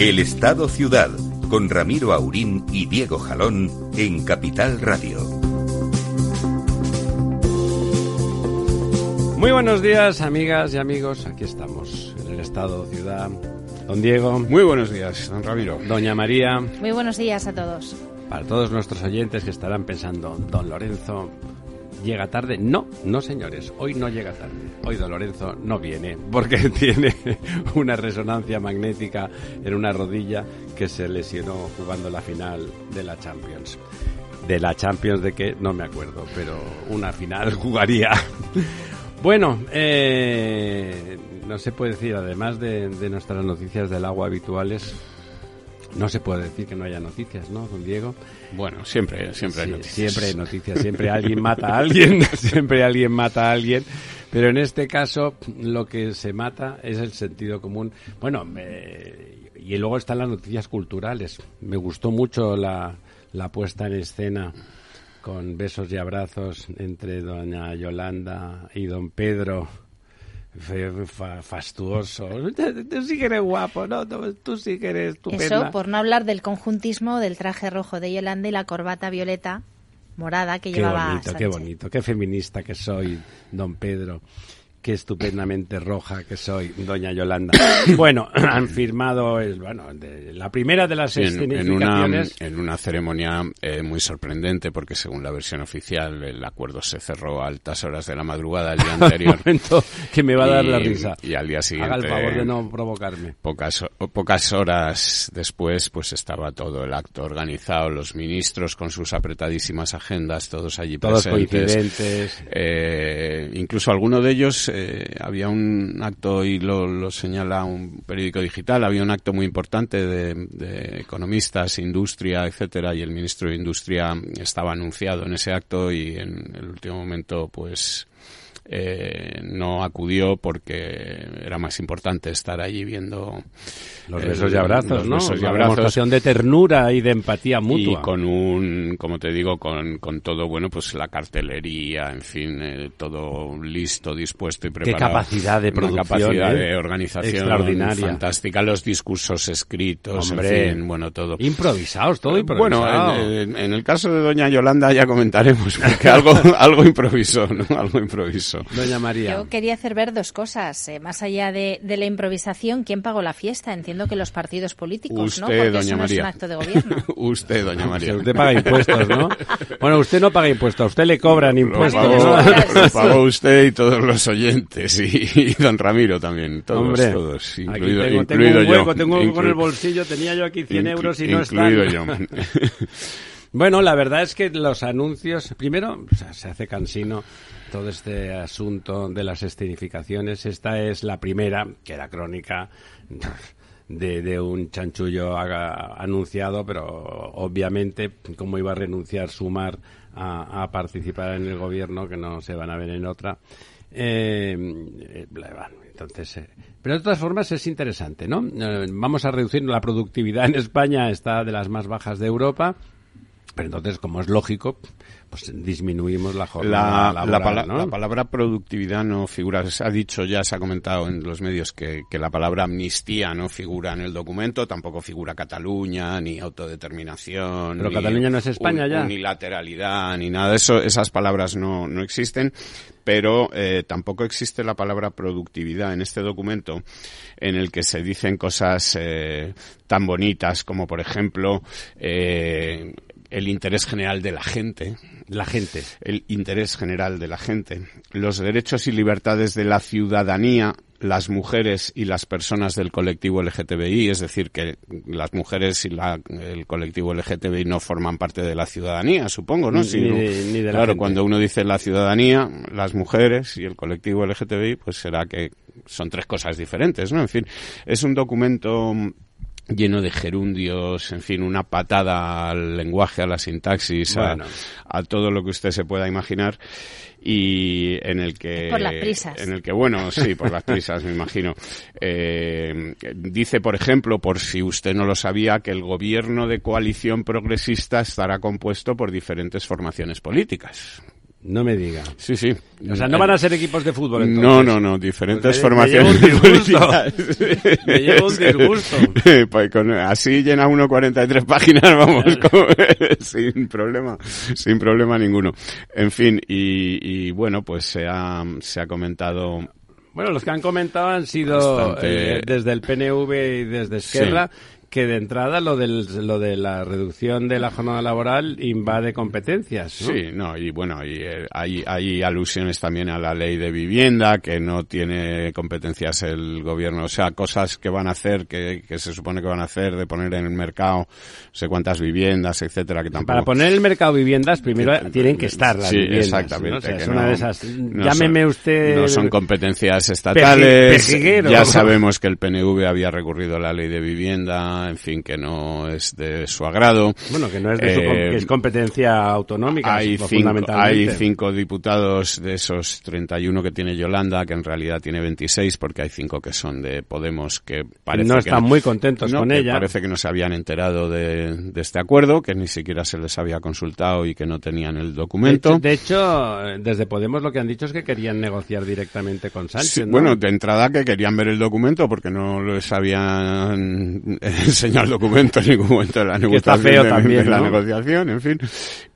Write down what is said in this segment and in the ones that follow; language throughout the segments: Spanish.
El Estado Ciudad, con Ramiro Aurín y Diego Jalón en Capital Radio. Muy buenos días, amigas y amigos. Aquí estamos, en el Estado Ciudad. Don Diego. Muy buenos días, don Ramiro. Doña María. Muy buenos días a todos. Para todos nuestros oyentes que estarán pensando, don Lorenzo, llega tarde. No, no señores, hoy no llega tarde. Hoy Don Lorenzo no viene porque tiene una resonancia magnética en una rodilla que se lesionó jugando la final de la Champions. De la Champions de que no me acuerdo, pero una final jugaría. Bueno, eh, no se puede decir, además de, de nuestras noticias del agua habituales, no se puede decir que no haya noticias, ¿no, don Diego? Bueno, siempre, siempre hay noticias. Siempre hay noticias, siempre alguien mata a alguien, siempre alguien mata a alguien. Pero en este caso, lo que se mata es el sentido común. Bueno, y luego están las noticias culturales. Me gustó mucho la, la puesta en escena con besos y abrazos entre doña Yolanda y don Pedro fastuoso. Tú sí que eres guapo, ¿no? Tú sí que eres estupenda. Eso, por no hablar del conjuntismo del traje rojo de Yolanda y la corbata violeta morada que llevaba Qué bonito, qué bonito, qué feminista que soy, don Pedro qué estupendamente roja que soy, doña Yolanda. bueno, han firmado el, bueno, la primera de las en, en, una, en una ceremonia eh, muy sorprendente porque según la versión oficial el acuerdo se cerró a altas horas de la madrugada del día anterior. momento que me va a dar la risa. Y al día siguiente. Haga el favor de no provocarme. Pocas, pocas horas después pues estaba todo el acto organizado, los ministros con sus apretadísimas agendas, todos allí todos presentes. coincidentes. Eh, incluso alguno de ellos eh, había un acto, y lo, señala un periódico digital, había un acto muy importante de, economistas, industria, etcétera, y el ministro de Industria estaba anunciado en ese acto y en el último momento, pues, eh, no acudió porque era más importante estar allí viendo los besos y abrazos, ¿no? Besos y Una abrazos. de ternura y de empatía mutua. Y con un, como te digo, con, con todo, bueno, pues la cartelería, en fin, eh, todo listo, dispuesto y Qué preparado. capacidad de Una producción, capacidad ¿eh? de organización Extraordinaria. fantástica, los discursos escritos, Hombre. en fin, bueno, todo. Improvisados, todo Bueno, improvisado. en, en- en el caso de Doña Yolanda ya comentaremos, porque algo, algo improvisó, ¿no? Algo improvisó. Doña María. Yo quería hacer ver dos cosas. eh, más allá de, de la improvisación, ¿quién pagó la fiesta? Entiendo que los partidos políticos, ¿no? Usted, Porque Doña eso no es María. un acto de gobierno. usted, Doña María. usted paga impuestos, ¿no? Bueno, usted no paga impuestos, a usted le cobran Lo impuestos. pagó, ¿no? lo pagó usted y todos los oyentes y, y don Ramiro también, todos, Hombre, todos, incluido, tengo, tengo incluido un yo. hueco, tengo un hueco en el Inclu- bolsillo, tenía yo aquí 100 inclu- euros y no están. incluido yo. Bueno, la verdad es que los anuncios, primero, se hace cansino todo este asunto de las escenificaciones. Esta es la primera, que era crónica de, de un chanchullo haga- anunciado, pero obviamente, como iba a renunciar Sumar a, a participar en el gobierno, que no se van a ver en otra. Eh, eh, bla. entonces, eh, pero de todas formas es interesante, ¿no? Eh, vamos a reducir la productividad en España, está de las más bajas de Europa. Pero entonces, como es lógico, pues disminuimos la jornada La, la, laboral, pala- ¿no? la palabra productividad no figura, se ha dicho ya, se ha comentado en los medios que, que la palabra amnistía no figura en el documento, tampoco figura Cataluña, ni autodeterminación. Pero ni Cataluña no es España un- ya. Unilateralidad, ni nada de eso, esas palabras no, no existen, pero eh, tampoco existe la palabra productividad en este documento en el que se dicen cosas eh, tan bonitas como, por ejemplo, eh, el interés general de la gente, La gente. el interés general de la gente, los derechos y libertades de la ciudadanía las mujeres y las personas del colectivo LGTBI, es decir, que las mujeres y la, el colectivo LGTBI no forman parte de la ciudadanía, supongo, ¿no? ni, claro, cuando uno dice la ciudadanía, las mujeres y el colectivo LGTBI, pues será que son tres cosas diferentes, ¿no? En fin, es un documento lleno de gerundios, en fin, una patada al lenguaje, a la sintaxis, a, todo lo que usted se pueda imaginar y en el que por las prisas. en el que bueno sí por las prisas me imagino. Eh, dice por ejemplo por si usted no lo sabía que el gobierno de coalición progresista estará compuesto por diferentes formaciones políticas no me diga. Sí, sí. O sea, no van a ser equipos de fútbol. Entonces? No, no, no. Diferentes formaciones. Me, me llevo un disgusto. pues con, así llena uno 43 páginas, vamos, sin problema, sin problema ninguno. En fin, y, y bueno, pues se ha, se ha comentado bueno, los que han comentado han sido eh, desde el PNV y desde Esquerra, que de entrada lo, del, lo de la reducción de la jornada laboral invade competencias. ¿no? Sí, no, y bueno, y, eh, hay, hay alusiones también a la ley de vivienda, que no tiene competencias el gobierno, o sea, cosas que van a hacer, que, que se supone que van a hacer, de poner en el mercado no sé cuántas viviendas, etcétera, que tampoco... Para poner en el mercado viviendas, primero tienen que estar las sí, viviendas. exactamente. es una de esas... Llámeme usted... No son competencias estatales. Ya sabemos que el PNV había recurrido a la ley de vivienda en fin, que no es de su agrado. Bueno, que no es de su que es eh, competencia autonómica, hay cinco, hay cinco diputados de esos 31 que tiene Yolanda, que en realidad tiene 26, porque hay cinco que son de Podemos, que parece no están muy contentos con ella. Parece que no se habían enterado de, este acuerdo, que ni siquiera se les había consultado y que no tenían el documento. De hecho, desde Podemos lo que han dicho es que querían negociar directamente con Sánchez. Bueno, de entrada que querían ver el documento porque no les habían enseñado el documento en ningún momento de la negociación. también, la negociación, en fin.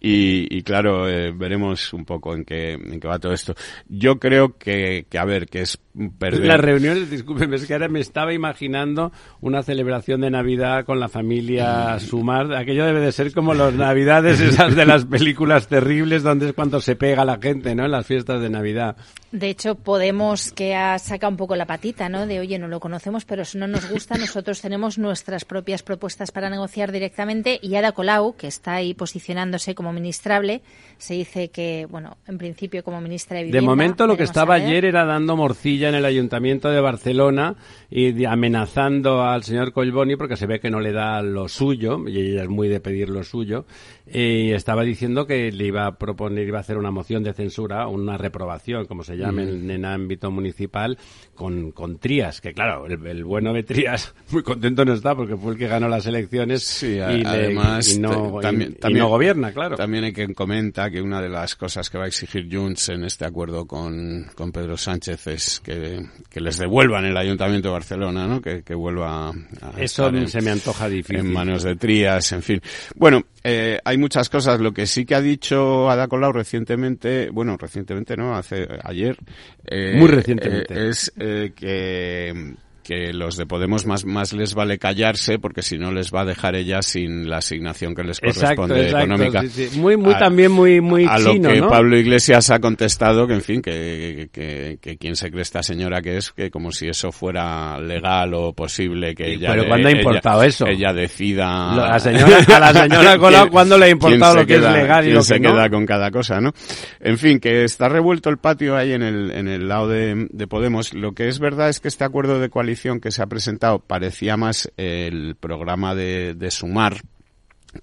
Y, claro, eh, veremos un poco en qué, en qué va todo esto. Yo creo que, que a ver, que es perder. Las reuniones, discúlpeme, es que ahora me estaba imaginando una celebración de Navidad con la familia Sumar. Aquello debe de ser como las Navidades esas de las películas terribles donde es cuando se pega la gente, ¿no? En las fiestas de Navidad. De hecho, Podemos que ha sacado un poco la patita, ¿no? De, oye, no lo conocemos, pero si no nos gusta, nosotros tenemos nuestras propias propuestas para negociar directamente. Y Ada Colau, que está ahí posicionándose como ministrable, se dice que, bueno, en principio como ministra de Vivienda... De momento lo que estaba ayer era dando morcilla en el Ayuntamiento de Barcelona y amenazando al señor Colboni porque se ve que no le da lo suyo, y ella es muy de pedir lo suyo, y estaba diciendo que le iba a proponer, iba a hacer una moción de censura, una reprobación, como se llama en, en, ámbito municipal, con, con Trías, que claro, el, bueno de Trías muy contento no está porque fue el que ganó las elecciones y, además, no, también, no gobierna, claro. También hay quien comenta que una de las cosas que va a exigir Junts en este acuerdo con, con Pedro Sánchez es que, que les devuelvan el Ayuntamiento de Barcelona, ¿no? Que, que vuelva a Eso se me antoja difícil. En manos de Trías, en fin. Bueno, eh, hay muchas cosas. Lo que sí que ha dicho Ada Colau recientemente, bueno, recientemente no, hace ayer. Eh, Muy recientemente. Eh, es eh, que que los de Podemos más, más les vale callarse porque si no les va a dejar ella sin la asignación que les corresponde económica. Muy, muy también muy, muy a chino, lo que Pablo Iglesias ha contestado que, en fin, que, que, que, quién se cree esta señora que es, que como si eso fuera legal o posible que ella... Pero ¿cuándo ha importado eso? Ella decida... La señora, a la señora Colau, ¿cuándo le ha importado lo que es legal y lo que se queda con cada cosa, no? En fin, que está revuelto el patio ahí en el, en el lado de, de Podemos. Lo que es verdad es que este acuerdo de coalición que se ha presentado parecía más el programa de, de Sumar,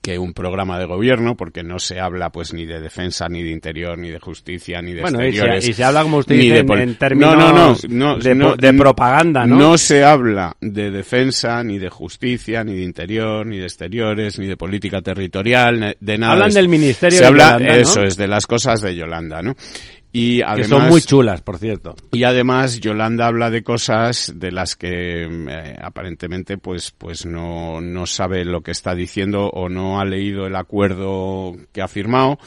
que un programa de gobierno, porque no se habla pues ni de defensa, ni de interior, ni de justicia, ni de bueno, exteriores. Y se, habla, como usted dice, en, términos de, propaganda, ¿no? No se habla de defensa, ni de justicia, ni de interior, ni de exteriores, ni de política territorial, de nada. Hablan del Ministerio se de habla, Yolanda, Eso es, de las cosas de Yolanda, ¿no? Y además, que son muy chulas, por cierto. Y además Yolanda habla de cosas de las que eh, aparentemente pues pues no no sabe lo que está diciendo o no ha leído el acuerdo que ha firmado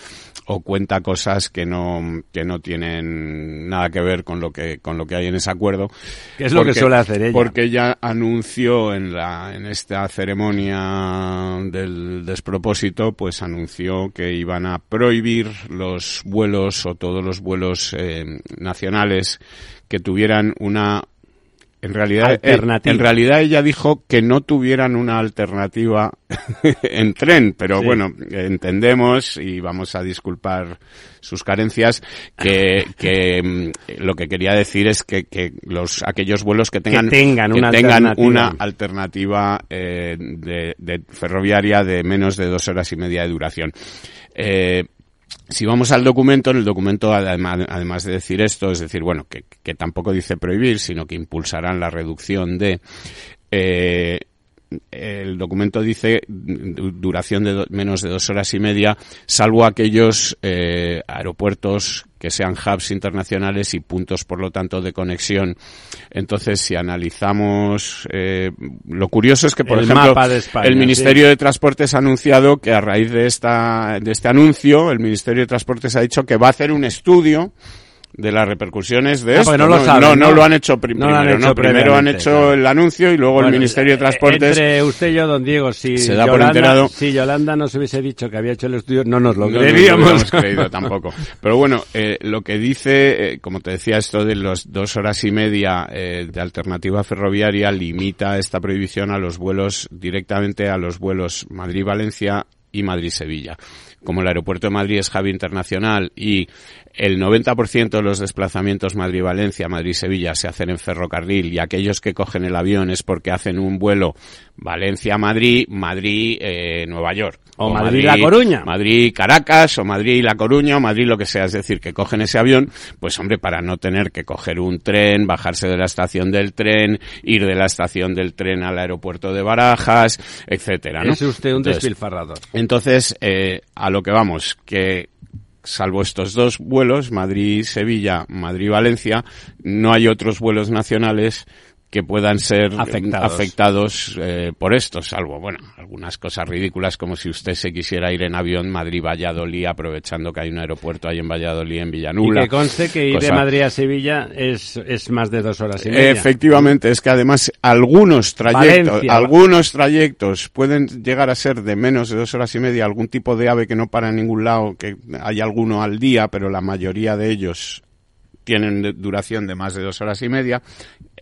o cuenta cosas que no que no tienen nada que ver con lo que con lo que hay en ese acuerdo. ¿Qué es lo que suele hacer ella? Porque ella anunció en la en esta ceremonia del despropósito, pues anunció que iban a prohibir los vuelos o todos los vuelos eh, nacionales que tuvieran una en realidad, eh, Alternativa. en realidad ella dijo que no tuvieran una alternativa en tren, pero Sí. bueno, entendemos y vamos a disculpar sus carencias que, que mm, lo que quería decir es que, que los aquellos vuelos que tengan tengan una tengan alternativa. una alternativa eh, de, de ferroviaria de menos de dos horas y media de duración. Eh, si vamos al documento, en el documento, además, de decir esto, es decir, bueno, que, tampoco dice prohibir, sino que impulsarán la reducción de. eh, el documento dice du- duración de menos de dos horas y media, salvo aquellos eh, aeropuertos que sean hubs internacionales y puntos, por lo tanto, de conexión. Entonces, si analizamos, eh, lo curioso es que, por El ejemplo, España, el sí. Ministerio de Transportes ha anunciado que a raíz de esta, de este anuncio, el Ministerio de Transportes ha dicho que va a hacer un estudio de las repercusiones de Ah, esto. no lo saben, no, ¿no? lo han hecho prim- No lo han primero, hecho no, primero han hecho claro. el anuncio y luego Bueno, el Ministerio de eh, Transportes. Entre usted y yo, don Diego, si Se da por Yolanda, enterado. si Yolanda nos hubiese dicho que había hecho el estudio, no nos lo No nos creeríamos. hubiéramos creído tampoco. Pero bueno, eh, lo que dice, eh, como te decía, esto de los dos horas y media eh, de alternativa ferroviaria limita esta prohibición a los vuelos directamente a los vuelos Madrid-Valencia y Madrid-Sevilla. Como el aeropuerto de Madrid es hub internacional y el 90% de los desplazamientos Madrid-Valencia, Madrid-Sevilla se hacen en ferrocarril y aquellos que cogen el avión es porque hacen un vuelo Valencia-Madrid, Madrid-Nueva York. O Madrid-La Coruña. Madrid-Caracas o Madrid-La Coruña o Madrid lo que sea. Es decir, que cogen ese avión, pues hombre, para no tener que coger un tren, bajarse de la estación del tren, ir de la estación del tren al aeropuerto de Barajas, etcétera, ¿no? Es usted un Entonces, despilfarrador. entonces, eh, a lo que vamos, que salvo estos dos vuelos, Madrid-Sevilla, Madrid-Valencia, no hay otros vuelos nacionales que puedan ser Afectados. afectados, eh, por esto, salvo, bueno, algunas cosas ridículas como si usted se quisiera ir en avión Madrid-Valladolid aprovechando que hay un aeropuerto ahí en Valladolid, en Y Villanula. que conste que ir de Madrid a Sevilla es, es más de dos horas y media. Efectivamente, es que además algunos trayectos, Valencia. algunos trayectos pueden llegar a ser de menos de dos horas y media, algún tipo de ave que no para en ningún lado, que hay alguno al día, pero la mayoría de ellos tienen duración de más de dos horas y media.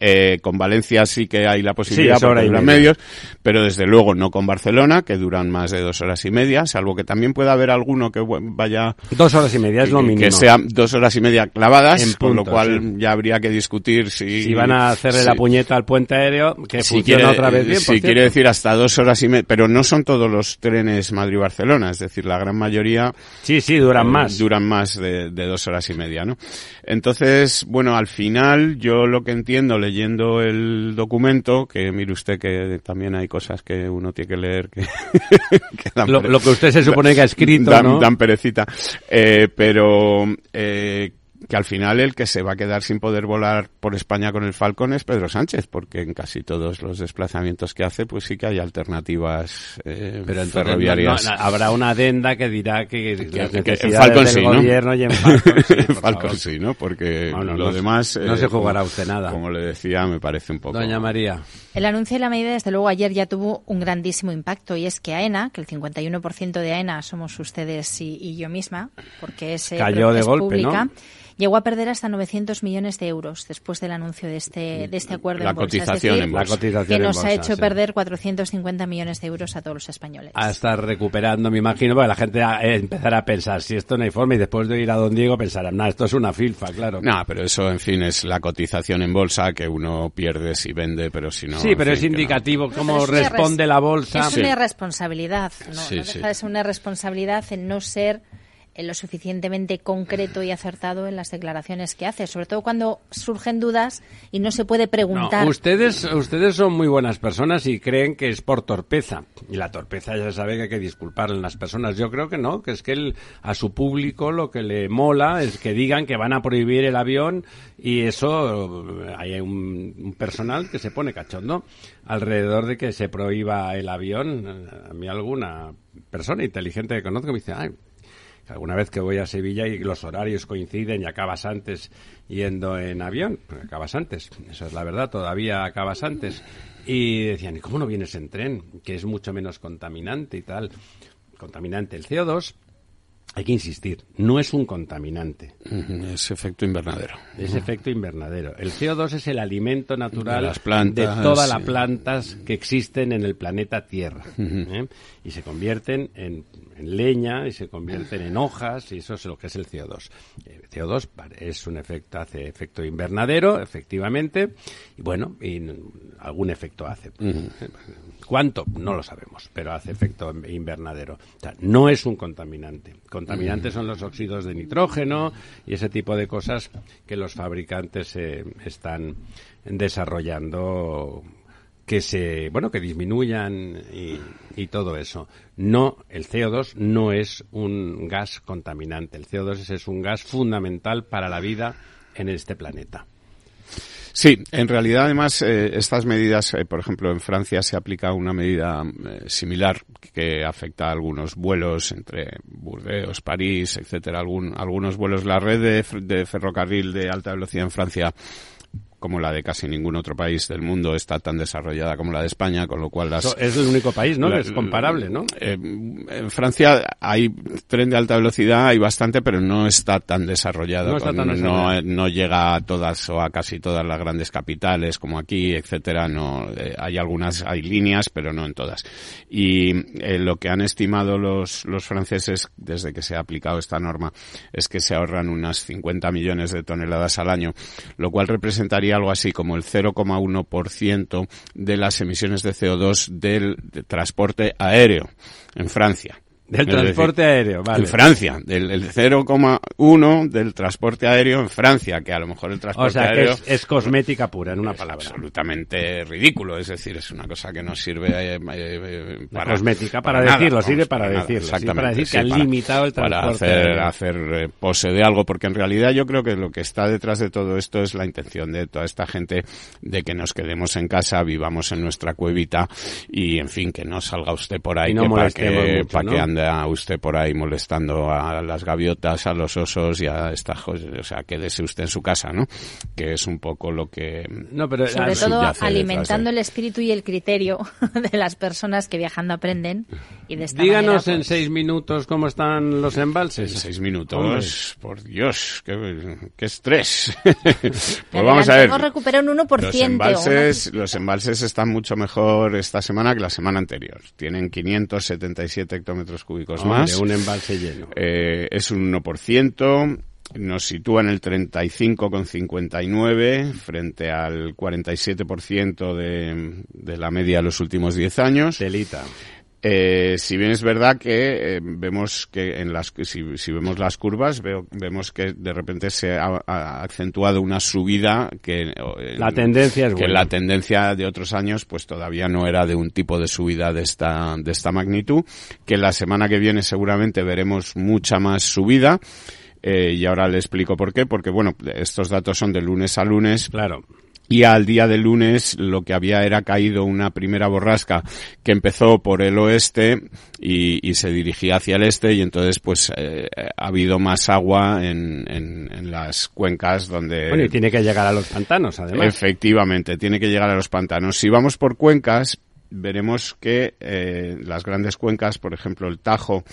Eh, con Valencia sí que hay la posibilidad porque y duran medios, pero desde luego no con Barcelona, que duran más de dos horas y media, salvo que también pueda haber alguno que vaya Dos horas y media es lo mínimo. que sean dos horas y media clavadas, En con lo punto, cual sí. ya habría que discutir si Si van a hacerle si- la puñeta al puente aéreo, que si funciona quiere, otra vez bien, si quiere decir hasta dos horas y media, pero no son todos los trenes Madrid-Barcelona, es decir, la gran mayoría Sí, sí, duran eh, más. duran más de, de dos horas y media, ¿no? Entonces, bueno, al final, yo lo que entiendo leyendo el documento, que mire usted que también hay cosas que uno tiene que leer que, que dan Lo, lo que usted se supone que ha escrito, dan, ¿no? dan perecita. Eh, pero eh, que al final el que se va a quedar sin poder volar por España con el Falcon es Pedro Sánchez, porque en casi todos los desplazamientos que hace, pues sí que hay alternativas eh, Pero entonces ferroviarias. no- no, habrá una adenda que dirá que, las que- que en Falcon del sí, ¿no? gobierno y en Falcon sí, Falcon sí, ¿no? Porque Bueno, lo no- demás... no eh, se jugará como- usted nada. Como le decía, me parece un poco... Doña María. El anuncio de la medida, desde luego, ayer ya tuvo un grandísimo impacto y es que AENA, que el 51% de AENA somos ustedes y, y yo misma, porque es, Cayó de es golpe, pública, ¿no? Llegó a perder hasta 900 millones de euros después del anuncio de este, de este acuerdo La en bolsa. Es cotización decir, en La bolsa. cotización que en nos bolsa, ha hecho sí. perder 450 millones de euros a todos los españoles. A estar recuperando, me imagino, porque la gente a- eh, empezará a pensar, si esto no hay forma, y después de ir a Don Diego pensarán, no, esto es una filfa, claro. No, pero eso, en fin, es la cotización en bolsa que uno pierde si vende, pero si no... sí, en pero fin, es indicativo No, cómo es responde la bolsa. Es una irresponsabilidad, no, Sí, no sí. deja de ser una irresponsabilidad en no ser lo suficientemente concreto y acertado en las declaraciones que hace, sobre todo cuando surgen dudas y no se puede No, preguntar. ustedes, ustedes son muy buenas personas y creen que es por torpeza. Y la torpeza ya se sabe que hay que disculparle a las personas. Yo creo que no, que es que el- a su público lo que le mola es que digan que van a prohibir el avión y eso hay un, un personal que se pone cachondo alrededor de que se prohíba el avión. A mí alguna persona inteligente que conozco me dice, ay, alguna vez que voy a Sevilla y los horarios coinciden y acabas antes yendo en avión, acabas antes, eso es la verdad, todavía acabas antes. Y decían, ¿y cómo no vienes en tren? Que es mucho menos contaminante y tal. Contaminante el CO2, hay que insistir, no es un contaminante. Es efecto invernadero. Es efecto invernadero. El CO2 es el alimento natural de, las plantas, de todas las plantas que existen en el planeta Tierra. ¿eh? Y se convierten en, en, leña y se convierten en hojas y eso es lo que es el CO2. El CO2 es un efecto, hace efecto invernadero, efectivamente, y bueno, y algún efecto hace. ¿Cuánto? No lo sabemos, pero hace efecto invernadero. O sea, no es un contaminante. Contaminantes son los óxidos de nitrógeno y ese tipo de cosas que los fabricantes eh, están desarrollando que se bueno que disminuyan y, todo eso. No el CO2 no es un gas contaminante. El CO2 es un gas fundamental para la vida en este planeta. Sí, en realidad además eh, estas medidas, eh, por ejemplo, en Francia se aplica una medida eh, similar que afecta a algunos vuelos entre Burdeos, París, etcétera, algún, algunos vuelos. La red de, de ferrocarril de alta velocidad en Francia como la de casi ningún otro país del mundo está tan desarrollada como la de España, con lo cual las... Es el único país, ¿no? es comparable, ¿no? Eh, en Francia hay tren de alta velocidad, hay bastante, pero no está tan desarrollado. No, no, llega a todas o a casi todas las grandes capitales como aquí, etcétera. No, eh, hay algunas, hay líneas, pero no en todas. Y eh, lo que han estimado los, los franceses desde que se ha aplicado esta norma es que se ahorran unas 50 millones de toneladas al año, lo cual representaría algo así como el 0,1% de las emisiones de CO2 del transporte aéreo en Francia. Del transporte aéreo, vale. En Francia, del el 0,1 del transporte aéreo en Francia, que a lo mejor el transporte o sea, aéreo... Que es, cosmética pura, en una palabra. Absolutamente ridículo, es decir, es una cosa que no sirve eh, eh, para... cosmética, para, decirlo, sirve para, decirlo. Exactamente. para decir que han limitado el transporte Para hacer, hacer eh, pose de algo, porque en realidad yo creo que lo que está detrás de todo esto es la intención de toda esta gente de que nos quedemos en casa, vivamos en nuestra cuevita y, en fin, que no salga usted por ahí no que para que, para que ande a usted por ahí molestando a las gaviotas, a los osos y a estas cosas. O sea, quédese usted en su casa, ¿no? Que es un poco lo que... No, pero Sobre todo alimentando el espíritu y el criterio de las personas que viajando aprenden. Y de esta Díganos manera, en pues... seis minutos cómo están los embalses. En seis minutos, Hombre. por Dios, qué, qué estrés. pues vamos a ver. Recuperado un 1%. Los embalses, los embalses están mucho mejor esta semana que la semana anterior. Tienen 577 hectómetros cúbicos Hombre, más. un embalse lleno. Eh, es un 1%. Nos sitúa en el 35,59 frente al 47% de, de la media de los últimos 10 años. Telita. Eh, si bien es verdad que eh, vemos que en las si, si vemos las curvas veo, vemos que de repente se ha, ha acentuado una subida que eh, la tendencia es que buena. la tendencia de otros años pues todavía no era de un tipo de subida de esta de esta magnitud que la semana que viene seguramente veremos mucha más subida eh, y ahora le explico por qué porque bueno estos datos son de lunes a lunes claro y al día del lunes lo que había era caído una primera borrasca que empezó por el oeste y, y se dirigía hacia el este y entonces pues eh, ha habido más agua en, en, en, las cuencas donde... Bueno, y tiene que llegar a los pantanos además. Efectivamente, tiene que llegar a los pantanos. Si vamos por cuencas, veremos que eh, las grandes cuencas, por ejemplo el Tajo,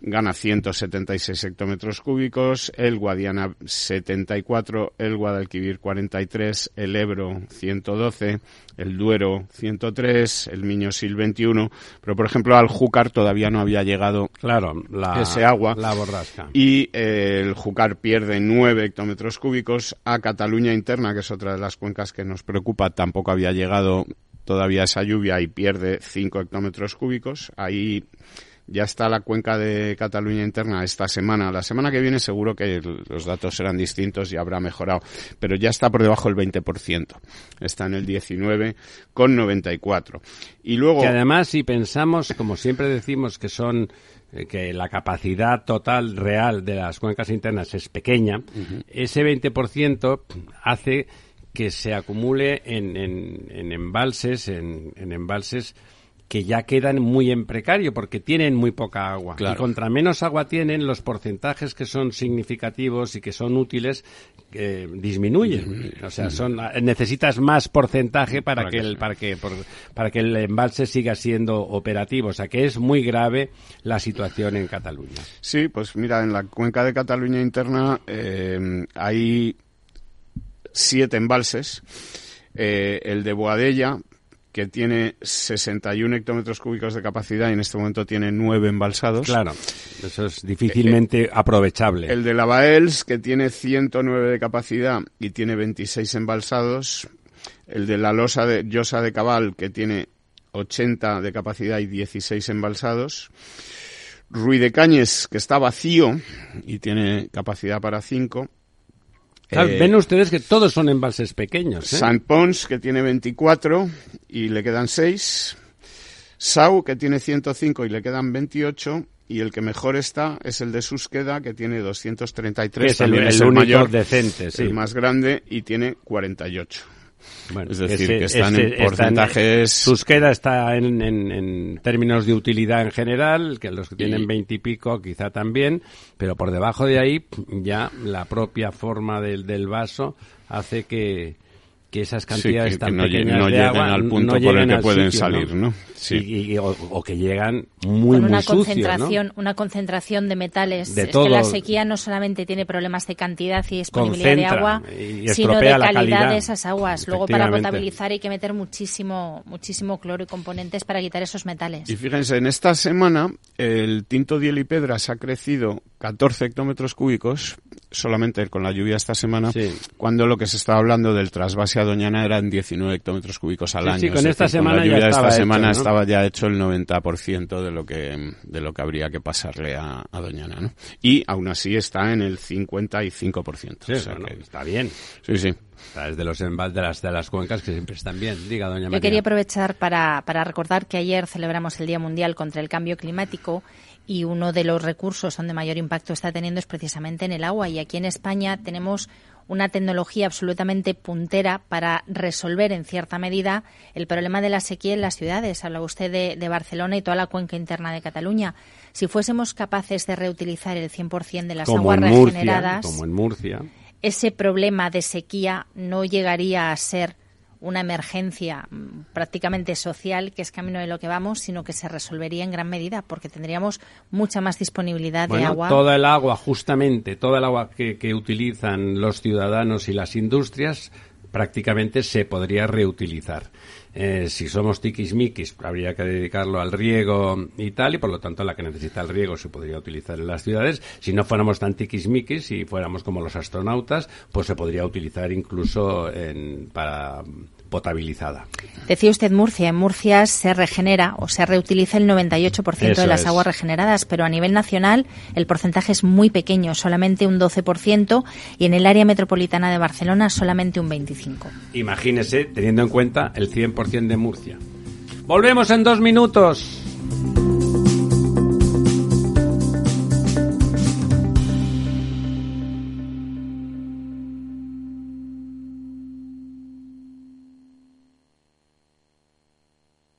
gana 176 hectómetros cúbicos, el Guadiana 74, el Guadalquivir 43, el Ebro 112, el Duero 103, el Miñosil 21, pero por ejemplo al Júcar todavía no había llegado claro, la, ese agua. La borrasca. Y eh, el Júcar pierde 9 hectómetros cúbicos, a Cataluña interna, que es otra de las cuencas que nos preocupa, tampoco había llegado todavía esa lluvia y pierde 5 hectómetros cúbicos. Ahí ya está la cuenca de Cataluña interna esta semana. La semana que viene seguro que los datos serán distintos y habrá mejorado, pero ya está por debajo del 20%. Está en el 19 con 94. Y luego que además si pensamos, como siempre decimos que son eh, que la capacidad total real de las cuencas internas es pequeña, uh -huh. ese 20% hace que se acumule en, en, en embalses, en, en, embalses que ya quedan muy en precario porque tienen muy poca agua. Y contra menos agua tienen, los porcentajes que son significativos y que son útiles eh, disminuyen. O sea, son necesitas más porcentaje para, que, el para que para que el embalse siga siendo operativo. O sea, que es muy grave la situación en Cataluña. Sí, pues mira, en la cuenca de Cataluña interna eh, hay siete embalses. Eh, el de Boadella, que tiene 61 hectómetros cúbicos de capacidad y en este momento tiene nueve embalsados. Claro, eso es difícilmente eh, aprovechable. El de Lavaels, que tiene 109 de capacidad y tiene 26 embalsados. El de la Losa de Llosa de Cabal, que tiene 80 de capacidad y 16 embalsados. Ruy de Cañes, que está vacío y tiene capacidad para 5. Eh, ven ustedes que todos son embalses pequeños. ¿eh? San Pons, que tiene 24 y le quedan 6. Sau, que tiene 105 y le quedan 28. Y el que mejor está es el de Susqueda, que tiene 233. es el, es el, mayor, decente, el más grande, y tiene 48 es decir, que están en porcentajes... Susqueda está en, en, términos de utilidad en general, que los que tienen veinte y... pico quizá también, pero por debajo de ahí ya la propia forma del, del vaso hace que, que esas cantidades tan pequeñas no de agua al punto por el que pueden salir, ¿no? Sí. o, que llegan muy, Con una muy concentración, una concentración de metales. De es que la sequía no solamente tiene problemas de cantidad y disponibilidad de agua, sino de calidad, de esas aguas. Luego para potabilizar hay que meter muchísimo, muchísimo cloro y componentes para quitar esos metales. Y fíjense, en esta semana el tinto diel y pedras ha crecido 14 hectómetros cúbicos solamente con la lluvia esta semana, cuando lo que se estaba hablando del trasvase a Doñana eran 19 hectómetros cúbicos al año. Sí, con esta semana la lluvia ya esta semana hecho, estaba ya hecho el 90% de lo que de lo que habría que pasarle a, Doñana, ¿no? Y aún así está en el 55%. Sí, está bien. Sí, sí. Es de los de las, de las cuencas que siempre están bien. Diga, doña María. Yo quería aprovechar para, para recordar que ayer celebramos el Día Mundial contra el Cambio Climático y uno de los recursos donde mayor impacto está teniendo es precisamente en el agua. Y aquí en España tenemos una tecnología absolutamente puntera para resolver en cierta medida el problema de la sequía en las ciudades. Habla usted de, Barcelona y toda la cuenca interna de Cataluña. Si fuésemos capaces de reutilizar el 100% de las aguas regeneradas, como en Murcia, ese problema de sequía no llegaría a ser una emergencia mm, prácticamente social, que es camino de lo que vamos, sino que se resolvería en gran medida, porque tendríamos mucha más disponibilidad de agua. Toda el agua, justamente, toda el agua que, que utilizan los ciudadanos y las industrias, prácticamente se podría reutilizar. Eh, si somos tiquismiquis, habría que dedicarlo al riego y tal, y por lo tanto la que necesita el riego se podría utilizar en las ciudades. Si no fuéramos tan tiquismiquis, si fuéramos como los astronautas, pues se podría utilizar incluso en, para potabilizada. Decía usted Murcia. En Murcia se regenera o se reutiliza el 98% de las aguas regeneradas, pero a nivel nacional el porcentaje es muy pequeño, solamente un 12%, y en el área metropolitana de Barcelona solamente un 25%. Imagínese, teniendo en cuenta el 100% de Murcia. Volvemos en dos minutos.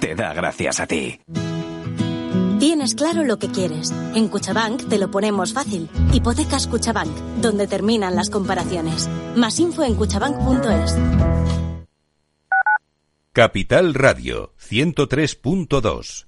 te da gracias a ti. Tienes claro lo que quieres. En Cuchabank te lo ponemos fácil. Hipotecas Cuchabank, donde terminan las comparaciones. Más info en cuchabank.es. Capital Radio 103.2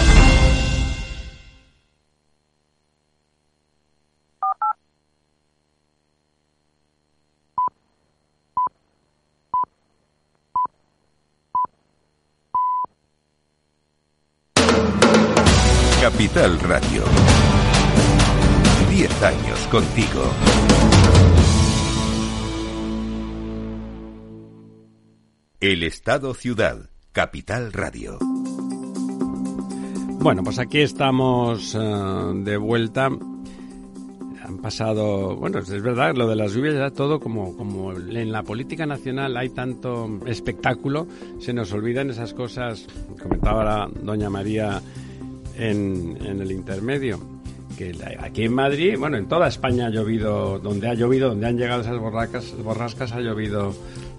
Capital Radio. Diez años contigo. El Estado Ciudad, Capital Radio. Bueno, pues aquí estamos eh, de vuelta. Han pasado, bueno, es verdad, lo de las lluvias era todo como, como en la política nacional hay tanto espectáculo, se nos olvidan esas cosas, comentaba la doña María en, en el intermedio. Que aquí en Madrid, bueno, en toda España ha llovido, donde ha llovido, donde han llegado esas borracas, borrascas, ha llovido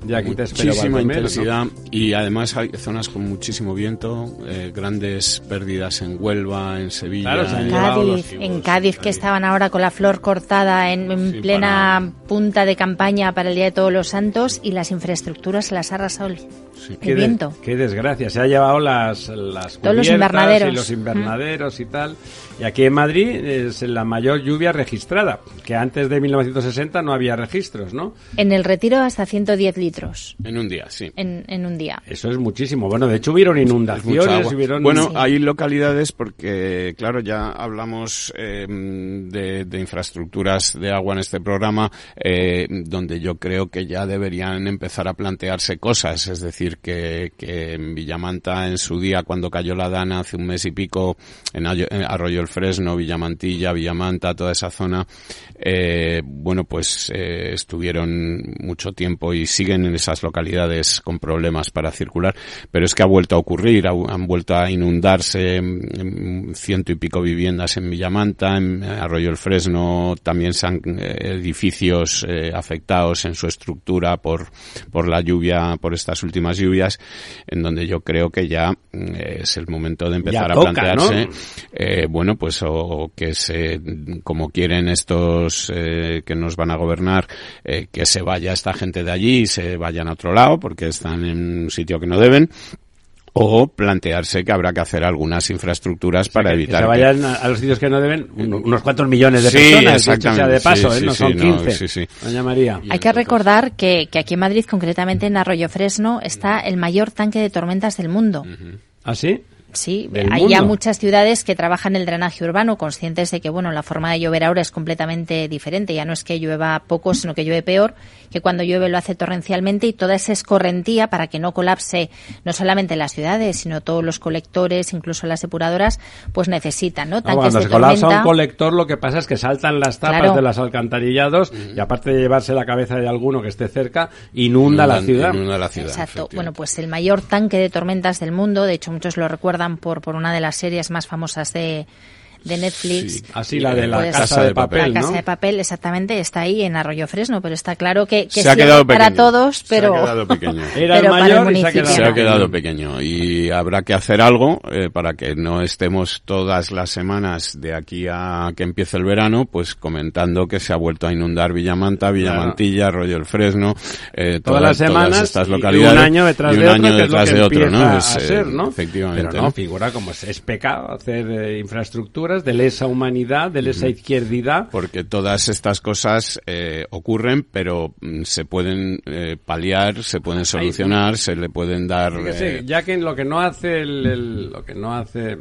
de aquí te espero muchísima ¿no? intensidad y además hay zonas con muchísimo viento, eh, grandes pérdidas en Huelva, en Sevilla. Claro, en- Cádiz, cibos, en Cádiz, que estaban ahora con la flor cortada en, en Sí, plena punta de campaña para el Día de Todos los Santos y las infraestructuras se las ha arrasado el, el Qué, de- viento. qué desgracia. Se ha llevado las, las Todos los cubiertas invernaderos. y los invernaderos y tal. Y aquí en Madrid es la mayor lluvia registrada, que antes de 1960 no había registros, ¿no? En el retiro hasta 110 litros en un día, sí. en, en un día. Eso es muchísimo. Bueno, de hecho hubieron inundaciones, hubieron... Bueno, Sí. hay localidades porque, claro, ya hablamos eh, de, de infraestructuras de agua en este programa, eh, donde yo creo que ya deberían empezar a plantearse cosas. Es decir, que, que en Villamanta, en su día, cuando cayó la Dana hace un mes y pico, en Arroyo el Fresno, Villamantilla, Villamanta, toda esa zona, eh, bueno, pues eh, estuvieron mucho tiempo y siguen en esas localidades con problemas para circular, pero es que ha vuelto a ocurrir, ha- han vuelto a inundarse ciento y pico viviendas en Villamanta, en Arroyo el Fresno, también se han eh, edificios eh, afectados en su estructura por, por la lluvia, por estas últimas lluvias, en donde yo creo que ya mm, es el momento de empezar a toca, plantearse, ¿no? eh, bueno, pues o que se, como quieren estos eh, que nos van a gobernar, eh, que se vaya esta gente de allí y se vayan a otro lado porque están en un sitio que no deben. O plantearse que habrá que hacer algunas infraestructuras para que, evitar que se vayan a, a los sitios que no deben un- unos cuantos millones de Sí, personas, sea de exactamente. paso, Sí, ¿eh? sí, no sí, son no, 15. sí, sí. Doña María. Hay que recordar que, que aquí en Madrid, concretamente en Arroyo Fresno, está el mayor tanque de tormentas del mundo. ¿Ah, sí? Sí, hay ya muchas ciudades que trabajan el drenaje urbano, conscientes de que bueno, la forma de llover ahora es completamente diferente. Ya no es que llueva poco, sino que llueve peor, que cuando llueve lo hace torrencialmente y toda esa escorrentía para que no colapse no solamente las ciudades, sino todos los colectores, incluso las depuradoras, pues necesitan, ¿no? No, Tanques cuando de se colapsa tormenta. un colector, lo que pasa es que saltan las tapas Claro. de los alcantarillados y aparte de llevarse la cabeza de alguno que esté cerca, inunda la ciudad. inunda la ciudad, Exacto. Bueno, pues el mayor tanque de tormentas del mundo, de hecho muchos lo recuerdan por, por una de las series más famosas de, de Netflix. Sí. Así la de la Pues- casa de papel, La ¿no? Casa de Papel, exactamente, está ahí en Arroyo Fresno, pero está claro que, que se ha quedado para pequeño. todos, pero Se ha quedado pequeño. Era el para el mayor y se ha quedado, se ha quedado pequeño y habrá que hacer algo eh, para que no estemos todas las semanas de aquí a que empiece el verano pues comentando que se ha vuelto a inundar Villamanta, Villamantilla, Arroyo el Fresno, eh, Todas las semanas estas y localidades un año detrás y un de año otro, que es detrás lo que de otro, ¿no? Es, a eh, ser, ¿no? Efectivamente. Pero no, figura como es, es pecado hacer eh, de lesa humanidad, de lesa izquierdidad. porque todas estas cosas eh, ocurren, pero mm, se pueden eh, paliar, se pueden solucionar, se le pueden dar. Fíjese, eh, ya que lo que no hace el, el- lo que no hace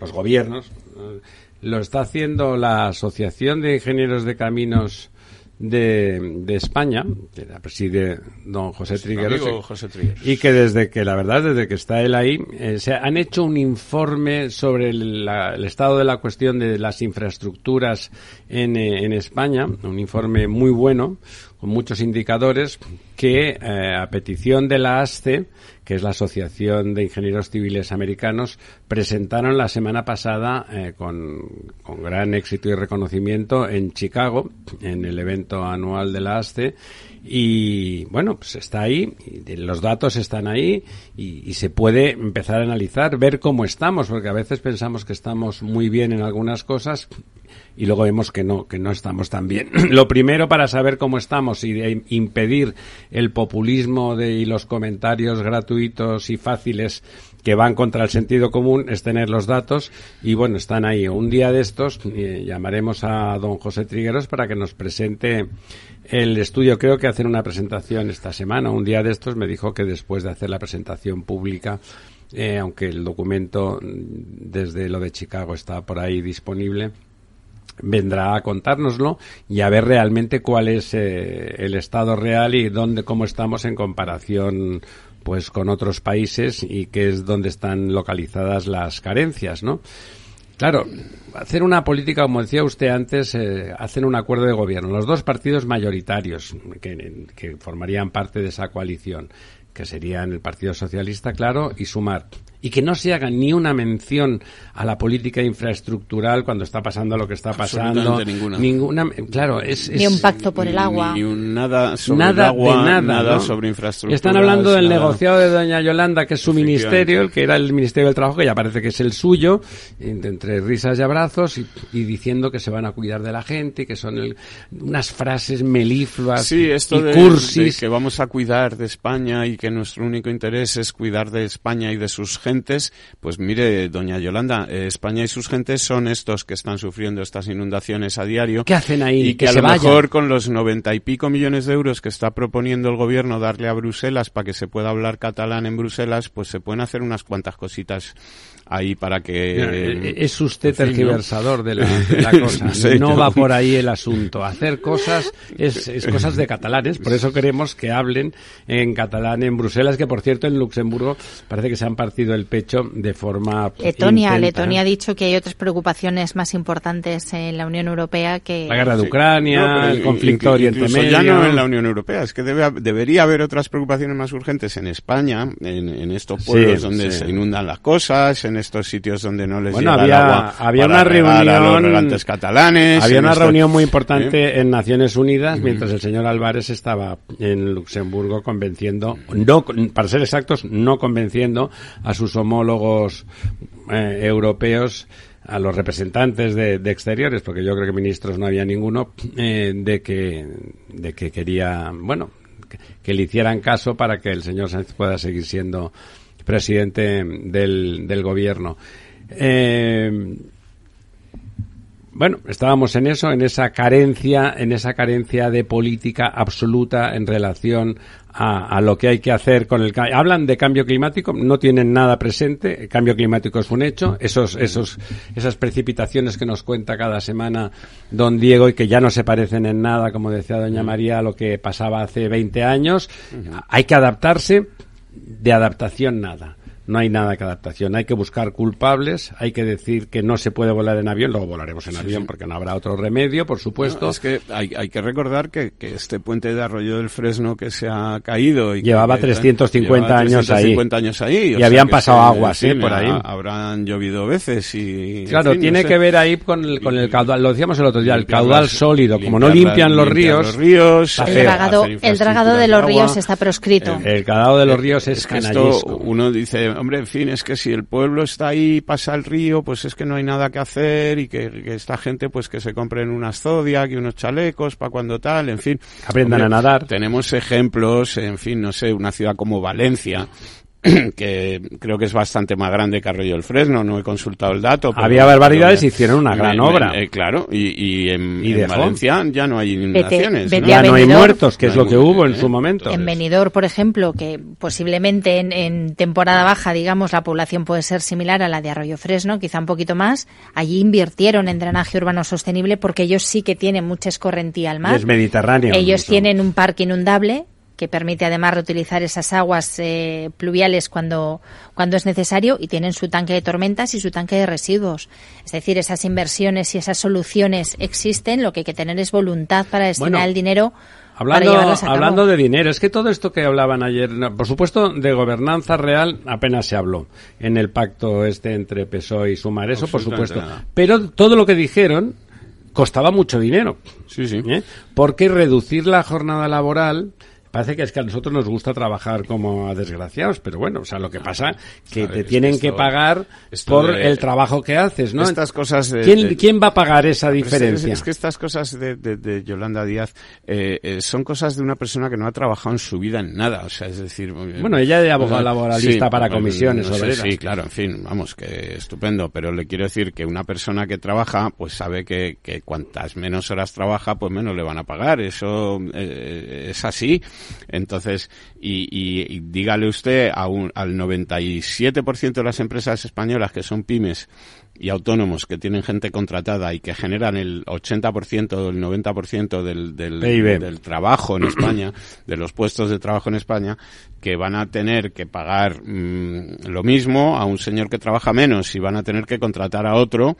los gobiernos lo está haciendo la Asociación de Ingenieros de Caminos de, de España, que la preside don José Trigueros, José Trigueros. y que desde que, la verdad, desde que está él ahí, eh, se han hecho un informe sobre el, la- el estado de la cuestión de las infraestructuras en, eh, en España, un informe muy bueno, muchos indicadores que eh, a petición de la ASCE, que es la Asociación de Ingenieros Civiles Americanos, presentaron la semana pasada eh, con, gran éxito y reconocimiento en Chicago, en el evento anual de la ASCE. Y bueno, pues está ahí, los datos están ahí y se puede empezar a analizar, ver cómo estamos, porque a veces pensamos que estamos muy bien en algunas cosas y luego vemos que no, que no estamos tan bien. Lo primero para saber cómo estamos y de impedir el populismo de, y los comentarios gratuitos y fáciles que van contra el sentido común es tener los datos y bueno, están ahí. Un día de estos eh, llamaremos a don José Trigueros para que nos presente el estudio. Creo que hacen una presentación esta semana. Un día de estos me dijo que después de hacer la presentación pública eh, aunque el documento mm, desde lo de Chicago está por ahí disponible, vendrá a contárnoslo y a ver realmente cuál es eh, el estado real y dónde cómo estamos en comparación pues con otros países y qué es donde están localizadas las carencias, ¿no? Claro, hacer una política, como decía usted antes, eh, hacen un acuerdo de gobierno. Los dos partidos mayoritarios que, que formarían parte de esa coalición, que serían el Partido Socialista, claro, y Sumar y que no se haga ni una mención a la política infraestructural cuando está pasando lo que está pasando. Ninguna. ninguna. Claro, es, Ni un pacto por el agua. Ni, un nada sobre el agua, nada, nada sobre infraestructura. Están hablando del negociado de doña Yolanda, que es su ministerio, el que era el Ministerio del Trabajo, que ya parece que es el suyo, entre risas y abrazos, y, diciendo que se van a cuidar de la gente, y que son unas frases melifluas sí, esto y de, cursis. De que vamos a cuidar de España y que nuestro único interés es cuidar de España y de sus gentes pues mire, doña Yolanda, eh, España y sus gentes son estos que están sufriendo estas inundaciones a diario. ¿Qué hacen ahí? Y que, a lo mejor con los noventa y pico millones de euros que está proponiendo el gobierno darle a Bruselas para que se pueda hablar catalán en Bruselas, pues se pueden hacer unas cuantas cositas ahí para que... Eh, es usted tergiversador de, la, cosa. no, va por ahí el asunto. Hacer cosas es, es, cosas de catalanes. Por eso queremos que hablen en catalán en Bruselas, que por cierto en Luxemburgo parece que se han partido el pecho de forma... Letonia, Letonia ha dicho que hay otras preocupaciones más importantes en la Unión Europea que... La guerra de Ucrania, el conflicto Oriente Medio... ya no en la Unión Europea, es que debe, debería haber otras preocupaciones más urgentes en España, en, en estos pueblos donde se inundan las cosas, en estos sitios donde no les bueno, llega había, el agua había para una reunión a los regantes catalanes. había en una esto- reunión muy importante ¿Eh? en Naciones Unidas mientras el señor Álvarez estaba en Luxemburgo convenciendo no para ser exactos no convenciendo a sus homólogos eh, europeos a los representantes de, de exteriores, porque yo creo que ministros no había ninguno, eh, de que de que quería, bueno, que, que le hicieran caso para que el señor Sánchez pueda seguir siendo presidente del, del gobierno. Eh, bueno, estábamos en eso, en esa carencia, en esa carencia de política absoluta en relación a, a lo que hay que hacer con el hablan de cambio climático, no tienen nada presente, el cambio climático es un hecho, esos, esos, esas precipitaciones que nos cuenta cada semana don Diego y que ya no se parecen en nada, como decía doña María, a lo que pasaba hace 20 años, hay que adaptarse, de adaptación nada. No hay nada que adaptación. Hay que buscar culpables, hay que decir que no se puede volar en avión, luego volaremos en avión porque no habrá otro remedio, por supuesto. No, es que hay, hay que recordar que, que este puente de Arroyo del Fresno que se ha caído y Llevaba que- 350 llevaba años ahí. 350 años ahí. Y habían pasado aguas, en ¿eh? por ahí. ha- habrán llovido veces y... en Claro, no tiene sé. que ver ahí con el, con el caudal, lo decíamos el otro día, el caudal sólido. Como no limpian los limpiar ríos, los ríos, está El feo. dragado, el dragado de los agua. ríos está proscrito. el caudal de los ríos es, Es que esto uno dice, hombre, en fin, es que si el pueblo está ahí, pasa el río, pues es que no hay nada que hacer y que, que esta gente pues que se compren unas Zodiac y unos chalecos para cuando tal, en fin. Aprendan a nadar. Tenemos ejemplos, en fin, no sé, una ciudad como Valencia, que creo que es bastante más grande que Arroyo del Fresno, no he consultado el dato. pero- Había barbaridades, me- hicieron una gran me- obra. eh, claro, y, y en, Y. Valencia ya no hay inundaciones. vete ¿no? a Ya no hay muertos, que es lo que hubo en ¿Eh? su momento. En Benidorm, por ejemplo, que posiblemente en, en temporada baja, digamos, la población puede ser similar a la de Arroyo Fresno, quizá un poquito más. Allí invirtieron en drenaje urbano sostenible porque ellos sí que tienen mucha escorrentía al Y mar. es mediterráneo. Ellos tienen un parque inundable que permite además reutilizar esas aguas eh, pluviales cuando, cuando es necesario y tienen su tanque de tormentas y su tanque de residuos. Es decir, esas inversiones y esas soluciones existen, lo que hay que tener es voluntad para destinar Bueno. el dinero Hablando, hablando de dinero, es que todo esto que hablaban ayer, por supuesto, de gobernanza real apenas se habló en el pacto este entre PSOE y Sumar, eso por supuesto. Pero todo lo que dijeron costaba mucho dinero. Sí, sí. ¿Eh? Porque reducir la jornada laboral Parece que es que a nosotros nos gusta trabajar como a desgraciados, pero bueno, o sea, lo que pasa que te tienen que pagar por el trabajo que haces, ¿no? Estas cosas de, ¿Quién, ¿Quién, va a pagar esa diferencia? Es, que estas cosas de, Yolanda Díaz eh, eh, son cosas de una persona que no ha trabajado en su vida en nada, o sea, es decir... Eh, bueno, ella es abogada laboralista para comisiones obreras. Sí, claro, en fin, vamos, que estupendo, pero le quiero decir que una persona que trabaja, pues sabe que, que cuantas menos horas trabaja, pues menos le van a pagar, eso es así entonces, y, dígale usted a un, al 97% de las empresas españolas que son pymes y autónomos que tienen gente contratada y que generan el 80% o el 90% del, del, del trabajo en España, de los puestos de trabajo en España, que van a tener que pagar mm, lo mismo a un señor que trabaja menos y van a tener que contratar a otro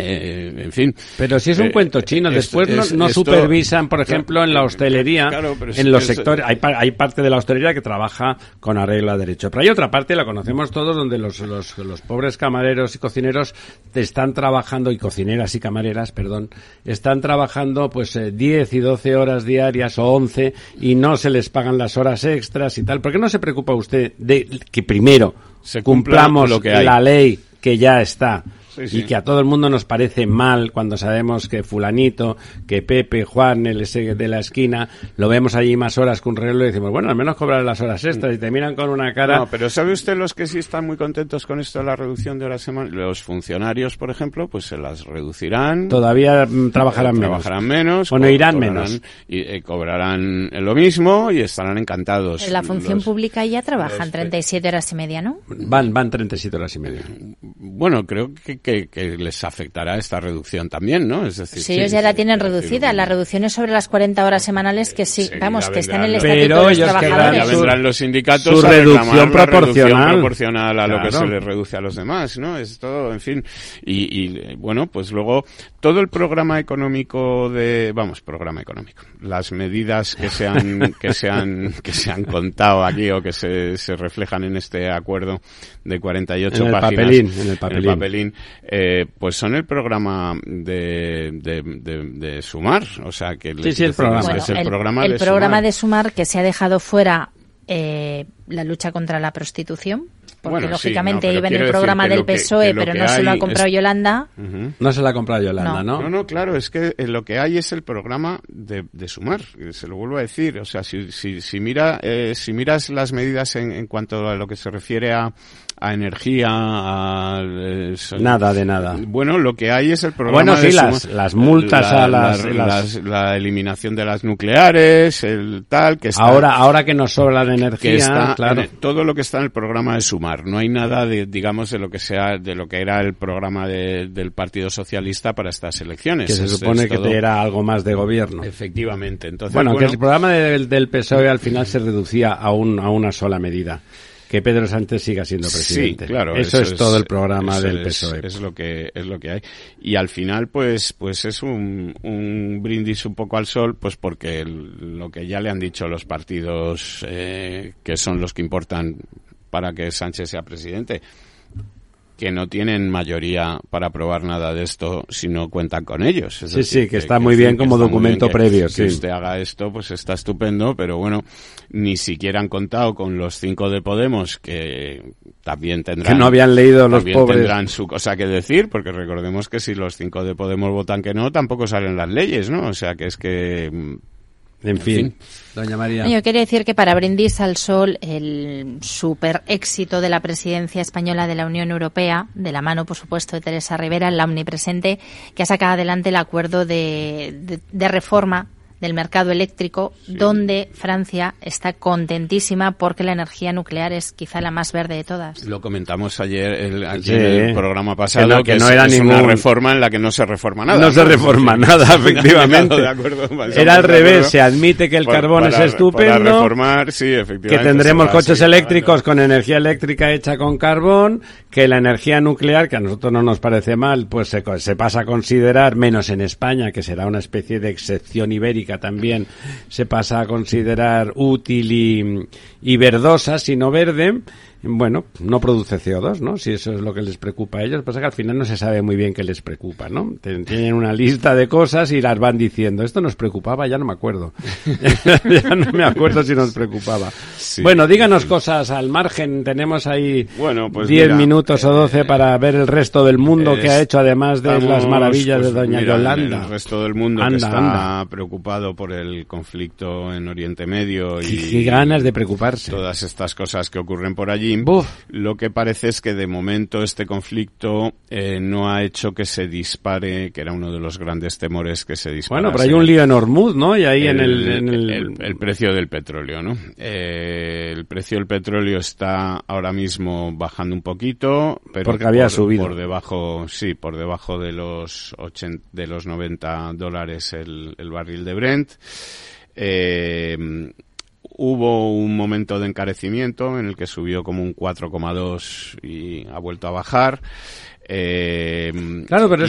eh, en fin. Pero si es un eh, cuento chino, después no, supervisan, por ejemplo, en la hostelería, en los sectores, hay, hay, parte de la hostelería que trabaja con arreglo a derecho, pero hay otra parte, la conocemos todos, donde los, los, los pobres camareros y cocineros están trabajando, y cocineras y camareras, perdón, están trabajando pues 10 eh, y 12 horas diarias o 11 y no se les pagan las horas extras y tal. ¿Por qué no se preocupa usted de que primero se cumplamos lo que la ley que ya está? Y que a todo el mundo nos parece mal cuando sabemos que fulanito, que Pepe, Juan, el ese de la esquina, lo vemos allí más horas que un reloj y decimos, bueno, al menos cobrar las horas extras y te miran con una cara... No, pero ¿sabe usted los que sí están muy contentos con esto de la reducción de horas semanales? Los funcionarios, por ejemplo, pues se las reducirán. Todavía mm, trabajarán menos. Trabajarán menos. Bueno, irán menos. Y eh, cobrarán lo mismo y estarán encantados. En la función pública ya trabajan 37 horas y media, ¿no? Van, van 37 horas y media. Bueno, creo que que, les afectará esta reducción también, ¿no? Es decir, sí, ellos ya la tienen reducida. La reducción es sobre las 40 horas semanales que sí, vamos, que está en el estatuto pero de los trabajadores. Ya vendrán los sindicatos su reducción proporcional. proporcional a lo que se les reduce a los demás, ¿no? Es todo, en fin. Y, y bueno, pues luego todo el programa económico de, vamos, programa económico, las medidas que se han, que se han, que se han contado aquí o que se, se reflejan en este acuerdo de 48 en el páginas, papelín, en el papelín, el papelín eh, pues son el programa de, de, de, Sumar, o sea que sí, sí, el programa. es el, programa, el programa de Sumar que se ha dejado fuera eh, la lucha contra la prostitución porque lógicamente iba en el programa del PSOE, pero no se lo ha comprado Yolanda. No se lo ha comprado Yolanda, ¿no? ¿no? No, claro, es que eh, lo que hay es el programa de, de Sumar, se lo vuelvo a decir. O sea, si, si, si, mira, eh, si miras las medidas en, en cuanto a lo que se refiere a, a energía, a, nada de nada. Bueno, lo que hay es el programa bueno, sí, las, las, multas a las, la eliminación de las nucleares, el tal que está, ahora ahora que nos sobra la energía, está claro. todo lo que está en el programa de sumar. No hay nada de digamos de lo que sea de lo que era el programa del Partido Socialista para estas elecciones. Que se supone que era algo más de gobierno. Efectivamente. Entonces bueno, que el programa del, del PSOE al final se reducía a un, a una sola medida que Pedro Sánchez siga siendo presidente. Sí, claro. Eso, es, todo el programa del PSOE. Es, lo que es lo que hay. Y al final, pues, pues es un, un brindis un poco al sol, pues porque lo que ya le han dicho los partidos eh, que son los que importan para que Sánchez sea presidente que no tienen mayoría para aprobar nada de esto si no cuentan con ellos. sí, sí, que, está muy bien como documento previo. Si usted haga esto, pues está estupendo, pero bueno, ni siquiera han contado con los cinco de Podemos que también tendrán. Que no habían leído los pobres. tendrán su cosa que decir, porque recordemos que si los cinco de Podemos votan que no, tampoco salen las leyes, ¿no? O sea que es que en, fin, doña María. Yo quería decir que para Brindis al Sol, el super éxito de la presidencia española de la Unión Europea, de la mano, por supuesto, de Teresa Rivera, la omnipresente, que ha sacado adelante el acuerdo de, de reforma del mercado eléctrico, donde Francia está contentísima porque la energía nuclear es quizá la más verde de todas. Lo comentamos ayer el, en el programa pasado, que, no, era ninguna reforma en la que no se reforma nada. No se reforma nada, efectivamente. era al revés, se admite que el carbón es estupendo. Para reformar, sí, efectivamente. Que tendremos coches eléctricos con energía eléctrica hecha con carbón, que la energía nuclear, que a nosotros no nos parece mal, pues se, se pasa a considerar, menos en España, que será una especie de excepción ibérica también se pasa a considerar útil y, y verdosa, sino verde, bueno, no produce CO2, ¿no? Si eso es lo que les preocupa a ellos, pasa que al final no se sabe muy bien qué les preocupa, ¿no? Tienen una lista de cosas y las van diciendo. Esto nos preocupaba, ya no me acuerdo. ya no me acuerdo si nos preocupaba. bueno, díganos cosas al margen. Tenemos ahí bueno, pues 10 minutos o 12 para ver el resto del mundo que ha hecho, además de las maravillas de pues Doña Yolanda. El resto del mundo que está preocupado por el conflicto en Oriente Medio y... Qué ganas de preocuparse. Todas estas cosas que ocurren por allí lo que parece es que de momento este conflicto eh, no ha hecho que se dispare, que era uno de los grandes temores que se dispara. Bueno, pero hay un lío en Hormuz, ¿no? Y ahí en, el, el... precio del petróleo, ¿no? Eh, el precio del petróleo está ahora mismo bajando un poquito, pero porque había subido por debajo, sí, por debajo de los 80, de los 90 dólares el, el barril de Brent. Eh, Hubo un momento de encarecimiento en el que subió como un 4,2 y ha vuelto a bajar. Eh, claro, pero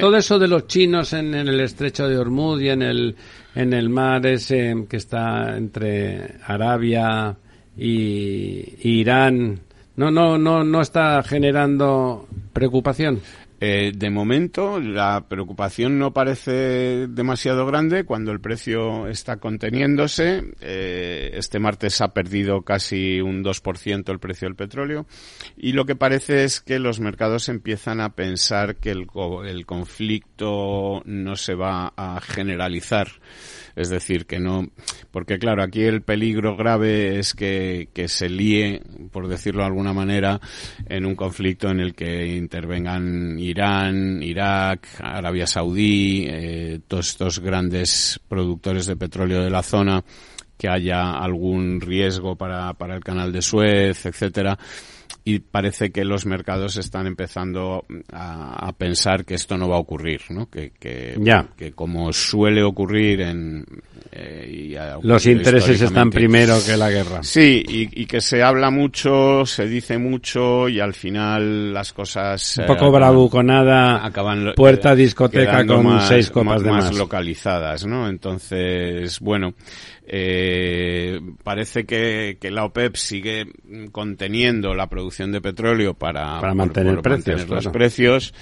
todo eso de los chinos en, el estrecho de Hormuz y en el, en el mar ese que está entre Arabia y, y Irán, no, no, no, no está generando preocupación. Eh, de momento, la preocupación no parece demasiado grande cuando el precio está conteniéndose. Eh, este martes ha perdido casi un 2% el precio del petróleo. Y lo que parece es que los mercados empiezan a pensar que el, el conflicto no se va a generalizar es decir, que no, porque claro, aquí el peligro grave es que, se líe, por decirlo de alguna manera, en un conflicto en el que intervengan Irán, Irak, Arabia Saudí, eh, todos estos grandes productores de petróleo de la zona, que haya algún riesgo para, para el canal de Suez, etcétera y parece que los mercados están empezando a, pensar que esto no va a ocurrir, ¿no? Que, que, que como suele ocurrir en... Eh, los intereses están primero que la guerra. Sí, y, que se habla mucho, se dice mucho y al final las cosas... Un poco bravuconada, acaban puerta discoteca con seis copas de más. localizadas, ¿no? Entonces, bueno, eh, parece que, la OPEP sigue conteniendo la producción de petróleo para, mantener, precios, los precios.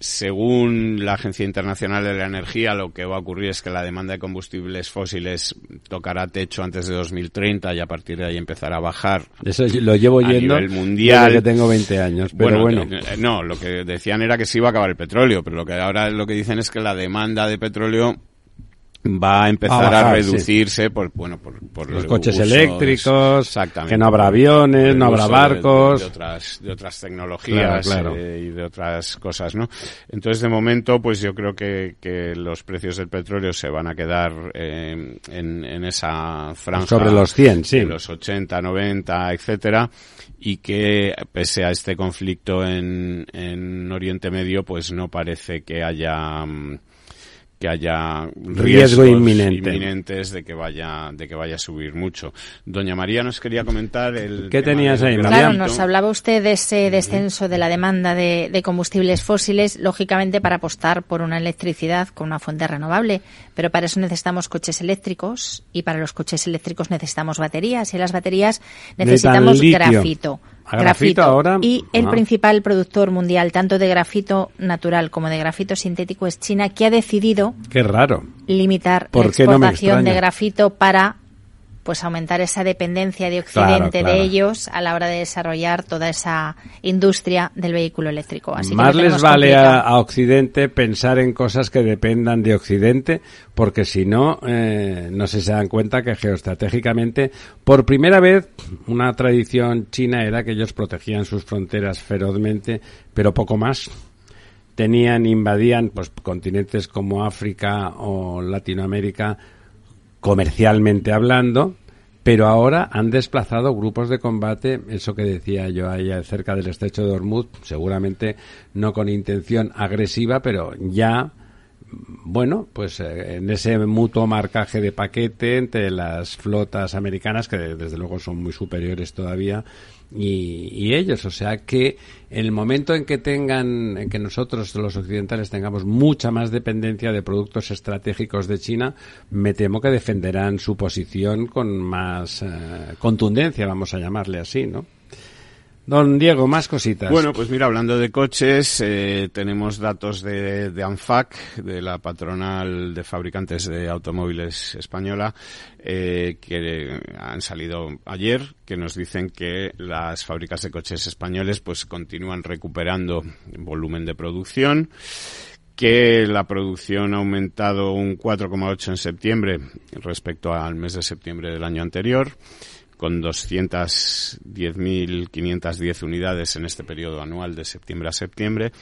Según la Agencia Internacional de la Energía, lo que va a ocurrir es que la demanda de combustibles fósiles tocará techo antes de 2030 y a partir de ahí empezará a bajar. Eso lo llevo yendo nivel mundial. que tengo 20 años, pero bueno. Eh, no, lo que decían era que se iba a acabar el petróleo, pero lo que ahora lo que dicen es que la demanda de petróleo va a empezar a, reducirse por bueno por, los coches eléctricos que no habrá aviones no habrá barcos de, otras de otras tecnologías eh, y de otras cosas no entonces de momento pues yo creo que, que los precios del petróleo se van a quedar eh, en, en esa franja sobre los 100 sí. los 80 90 etcétera y que pese a este conflicto en, en Oriente Medio pues no parece que haya mm, que haya riesgo inminente. inminentes de que vaya de que vaya a subir mucho. Doña María nos quería comentar el ¿Qué tenías ahí? Claro, nos hablaba usted de ese descenso de la demanda de, de, combustibles fósiles, lógicamente para apostar por una electricidad con una fuente renovable, pero para eso necesitamos coches eléctricos y para los coches eléctricos necesitamos baterías y las baterías necesitamos grafito grafito, ahora. Y el principal productor mundial, tanto de grafito natural como de grafito sintético, es China, que ha decidido. Qué raro. Limitar la exportación de grafito para pues aumentar esa dependencia de Occidente de ellos a la hora de desarrollar toda esa industria del vehículo eléctrico. Así Más les vale a, Occidente pensar en cosas que dependan de Occidente, porque si no, eh, no se dan cuenta que geoestratégicamente, por primera vez, una tradición china era que ellos protegían sus fronteras ferozmente, pero poco más. Tenían, invadían pues continentes como África o Latinoamérica comercialmente hablando, pero ahora han desplazado grupos de combate, eso que decía yo ahí cerca del estrecho de Hormuz, seguramente no con intención agresiva, pero ya bueno, pues eh, en ese mutuo marcaje de paquete entre las flotas americanas, que desde luego son muy superiores todavía, y, ellos. O sea que en el momento en que tengan, en que nosotros los occidentales tengamos mucha más dependencia de productos estratégicos de China, me temo que defenderán su posición con más eh, contundencia, vamos a llamarle así, ¿no? Don Diego, más cositas. Bueno, pues mira, hablando de coches, eh, tenemos datos de, de, ANFAC, de la patronal de fabricantes de automóviles española, eh, que han salido ayer, que nos dicen que las fábricas de coches españoles pues continúan recuperando volumen de producción que la producción ha aumentado un 4,8 en septiembre respecto al mes de septiembre del año anterior con 210.510 unidades en este periodo anual de septiembre a septiembre.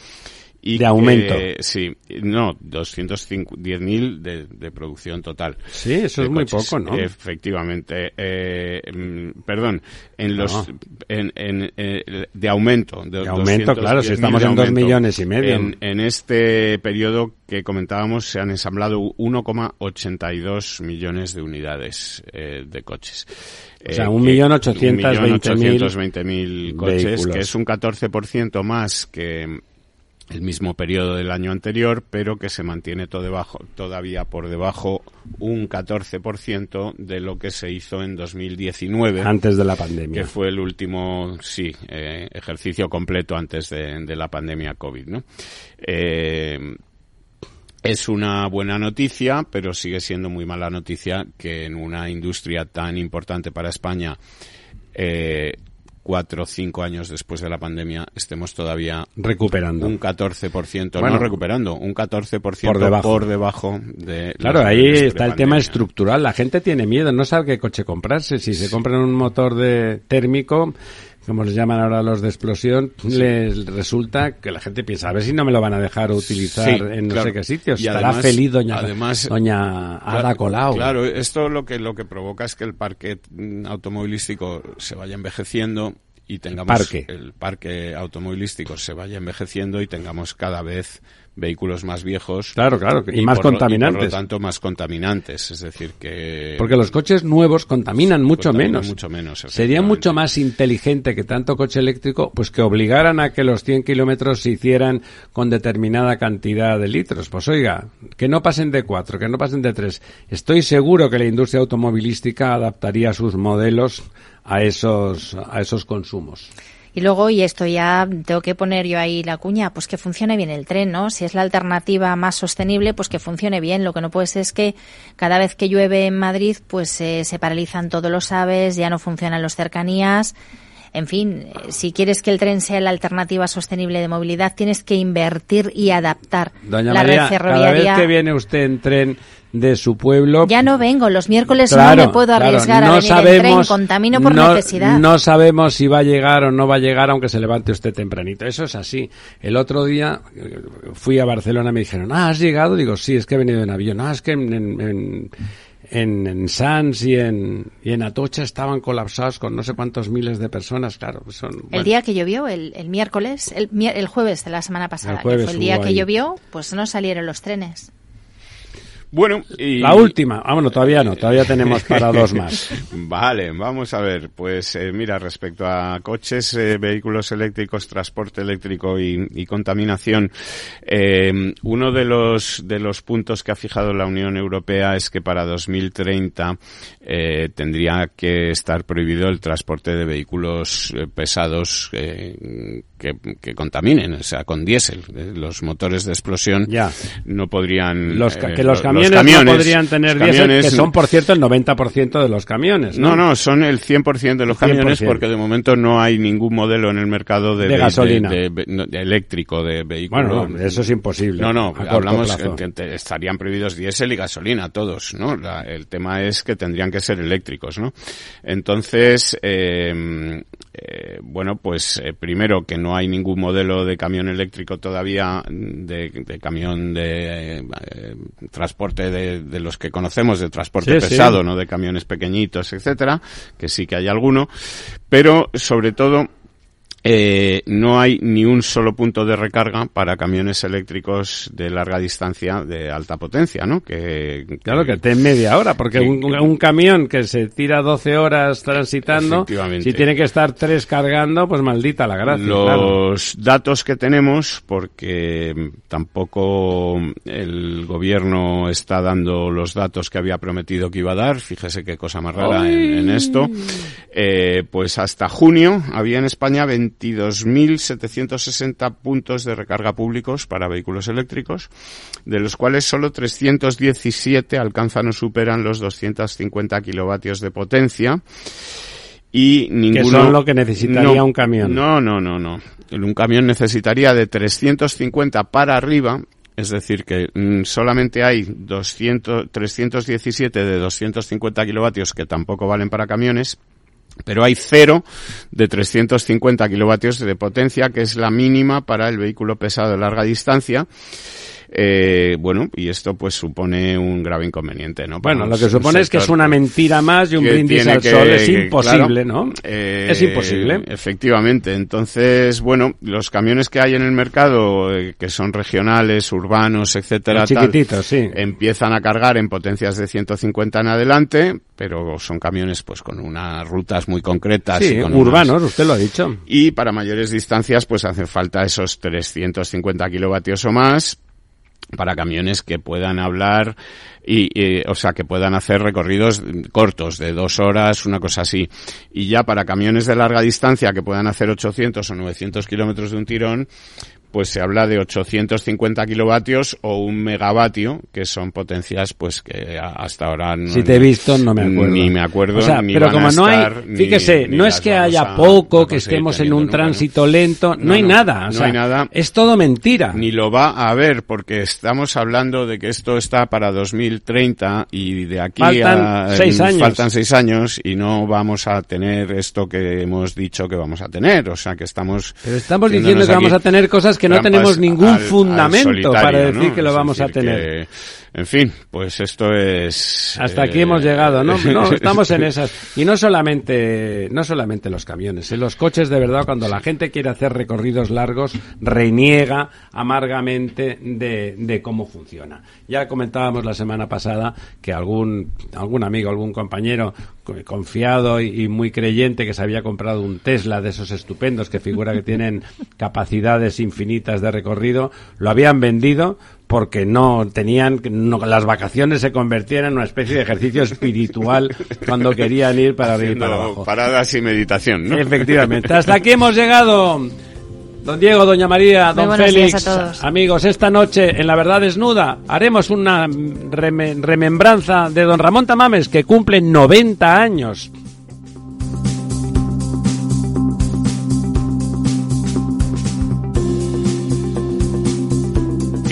Y de aumento. sí, no, 210.000 de, de producción total. Sí, eso es muy poco, ¿no? Efectivamente. Eh, mm, perdón, en los. En, en, eh, de aumento. De, aumento, claro, si estamos en dos millones y medio. En, en este periodo que comentábamos se han ensamblado 1,82 millones de unidades eh, de coches. O sea, 1.820.000 mil coches, que es un 14% más que el mismo periodo del año anterior, pero que se mantiene todo debajo, todavía por debajo un 14% de lo que se hizo en 2019. Antes de la pandemia. Que fue el último, sí, eh, ejercicio completo antes de, de, la pandemia COVID, ¿no? Eh, es una buena noticia, pero sigue siendo muy mala noticia que en una industria tan importante para España, eh, cuatro o cinco años después de la pandemia, estemos todavía recuperando un 14%, bueno, no recuperando, un 14% por debajo, por debajo de. Claro, ahí está el tema estructural. La gente tiene miedo, no sabe qué coche comprarse. Si se compran un motor de térmico, como les llaman ahora los de explosión, les resulta que la gente piensa, a ver si no me lo van a dejar utilizar en no sé qué sitios. Y Estará feliz doña, además, doña Ada Colau. Claro, esto lo que, lo que provoca es que el parque automovilístico se vaya envejeciendo y tengamos el parque automovilístico se vaya envejeciendo y tengamos cada vez vehículos más viejos. Claro, claro, y, más contaminantes. por lo tanto, más contaminantes. Es decir, que. Porque los coches nuevos contaminan mucho menos. Mucho menos. Sería mucho más inteligente que tanto coche eléctrico, pues que obligaran a que los 100 kilómetros se hicieran con determinada cantidad de litros. Pues oiga, que no pasen de 4, que no pasen de 3. Estoy seguro que la industria automovilística adaptaría sus modelos a esos, a esos consumos. Y luego, y esto ya tengo que poner yo ahí la cuña, pues que funcione bien el tren, ¿no? Si es la alternativa más sostenible, pues que funcione bien. Lo que no puede ser es que cada vez que llueve en Madrid, pues eh, se paralizan todos los aves, ya no funcionan los cercanías. En fin, si quieres que el tren sea la alternativa sostenible de movilidad, tienes que invertir y adaptar la red ferroviaria. Cada vez que viene usted en tren de su pueblo. Ya no vengo, los miércoles no me puedo arriesgar a venir en tren, contamino por necesidad. No sabemos si va a llegar o no va a llegar aunque se levante usted tempranito. Eso es así. El otro día eh, fui a Barcelona y me dijeron, ah, ¿has llegado? Digo, sí, es que he venido en avión. Ah, es que en, en, en, en Sanz y en, y en Atocha estaban colapsados con no sé cuántos miles de personas, claro. Son, El día que llovió, el, el miércoles, el, el, jueves de la semana pasada, que fue el día que llovió, pues no salieron los trenes. Bueno, y... La última. Ah, bueno, todavía no, todavía tenemos para dos más. vale, vamos a ver. Pues eh, mira, respecto a coches, eh, vehículos eléctricos, transporte eléctrico y, contaminación, eh, uno de los, de los puntos que ha fijado la Unión Europea es que para 2030 tendría que estar prohibido el transporte de vehículos pesados que, contaminen, o sea, con diésel. Los motores de explosión ya. no podrían... Los, que los camiones, no podrían tener diésel, que son, por cierto, el 90% de los camiones. ¿no? no, son el 100% de los camiones porque de momento no hay ningún modelo en el mercado de, gasolina. De, eléctrico, de vehículo. Bueno, eso es imposible. No, no, hablamos que estarían prohibidos diésel y gasolina todos, ¿no? el tema es que tendrían que ser eléctricos, ¿no? Entonces, eh, eh, bueno, pues eh, primero que no hay ningún modelo de camión eléctrico todavía, de, camión de eh, transporte de, los que conocemos, de transporte pesado, no de camiones pequeñitos, etcétera, que sí que hay alguno, pero sobre todo eh, no hay ni un solo punto de recarga para camiones eléctricos de larga distancia de alta potencia, ¿no? Que, claro, que esté en media hora, porque un, camión que se tira 12 horas transitando, si tiene que estar tres cargando, pues maldita la gracia. Los datos que tenemos, porque tampoco el gobierno está dando los datos que había prometido que iba a dar, fíjese qué cosa más rara en, esto, eh, pues hasta junio había en España 20 22.760 puntos de recarga públicos para vehículos eléctricos, de los cuales solo 317 alcanzan o superan los 250 kilovatios de potencia. Y ninguno. Que son lo que necesitaría un camión. No, no, no, no. Un camión necesitaría de 350 para arriba es decir, que mm, solamente hay 200, 317 de 250 kilovatios que tampoco valen para camiones pero hay cero de 350 kilovatios de potencia, que es la mínima para el vehículo pesado de larga distancia. Eh, bueno, y esto pues supone un grave inconveniente, ¿no? bueno, lo que supone es que es una mentira más y un brindis al sol. Es imposible, ¿no? Eh, es imposible. Efectivamente. Entonces, bueno, los camiones que hay en el mercado, eh, que son regionales, urbanos, etcétera, chiquititos, sí. empiezan a cargar en potencias de 150 en adelante, pero son camiones pues con unas rutas muy concretas. Sí, urbanos, usted lo ha dicho. Y para mayores distancias pues hace falta esos 350 kilovatios o más para camiones que puedan hablar y, o sea que puedan hacer recorridos cortos de dos horas una cosa así. Y ya para camiones de larga distancia que puedan hacer 800 o 900 kilómetros de un tirón pues se habla de 850 kilovatios o un megavatio, que son potencias pues que hasta ahora no, Si te he visto no me acuerdo. Ni me acuerdo, pero como no hay, fíjese, no es que haya poco, que estemos en un tránsito lento, no, hay nada, no hay nada. Es todo mentira. Ni lo va a haber porque estamos hablando de que esto está para 2030 y de aquí faltan a seis años. faltan seis años y no vamos a tener esto que hemos dicho que vamos a tener, o sea que estamos Pero estamos diciendo que vamos a tener cosas que que no tenemos ningún fundamento para decir que lo vamos a tener. En fin, pues esto es. Hasta aquí hemos eh, llegado, ¿no? No, estamos en esas. Y no solamente, no solamente los camiones, en los coches de verdad, cuando la gente quiere hacer recorridos largos, reniega amargamente de, de cómo funciona. Ya comentábamos la semana pasada que algún, algún amigo, algún compañero confiado y, muy creyente que se había comprado un Tesla de esos estupendos que figura que tienen capacidades infinitas de recorrido, lo habían vendido porque no tenían, las vacaciones se convertían en una especie de ejercicio espiritual cuando querían ir para arriba y para abajo. Paradas y meditación, ¿no? Efectivamente. Hasta aquí hemos llegado. Don Diego, Doña María, Don Félix, amigos, esta noche en La Verdad Desnuda haremos una remembranza de Don Ramón Tamames que cumple 90 años.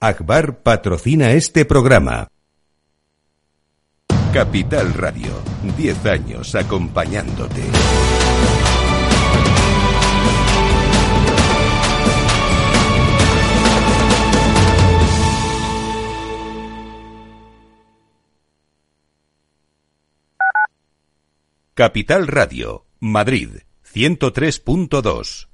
Akbar patrocina este programa. Capital Radio, 10 años acompañándote. Capital Radio, Madrid, 103.2.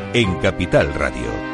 en Capital Radio.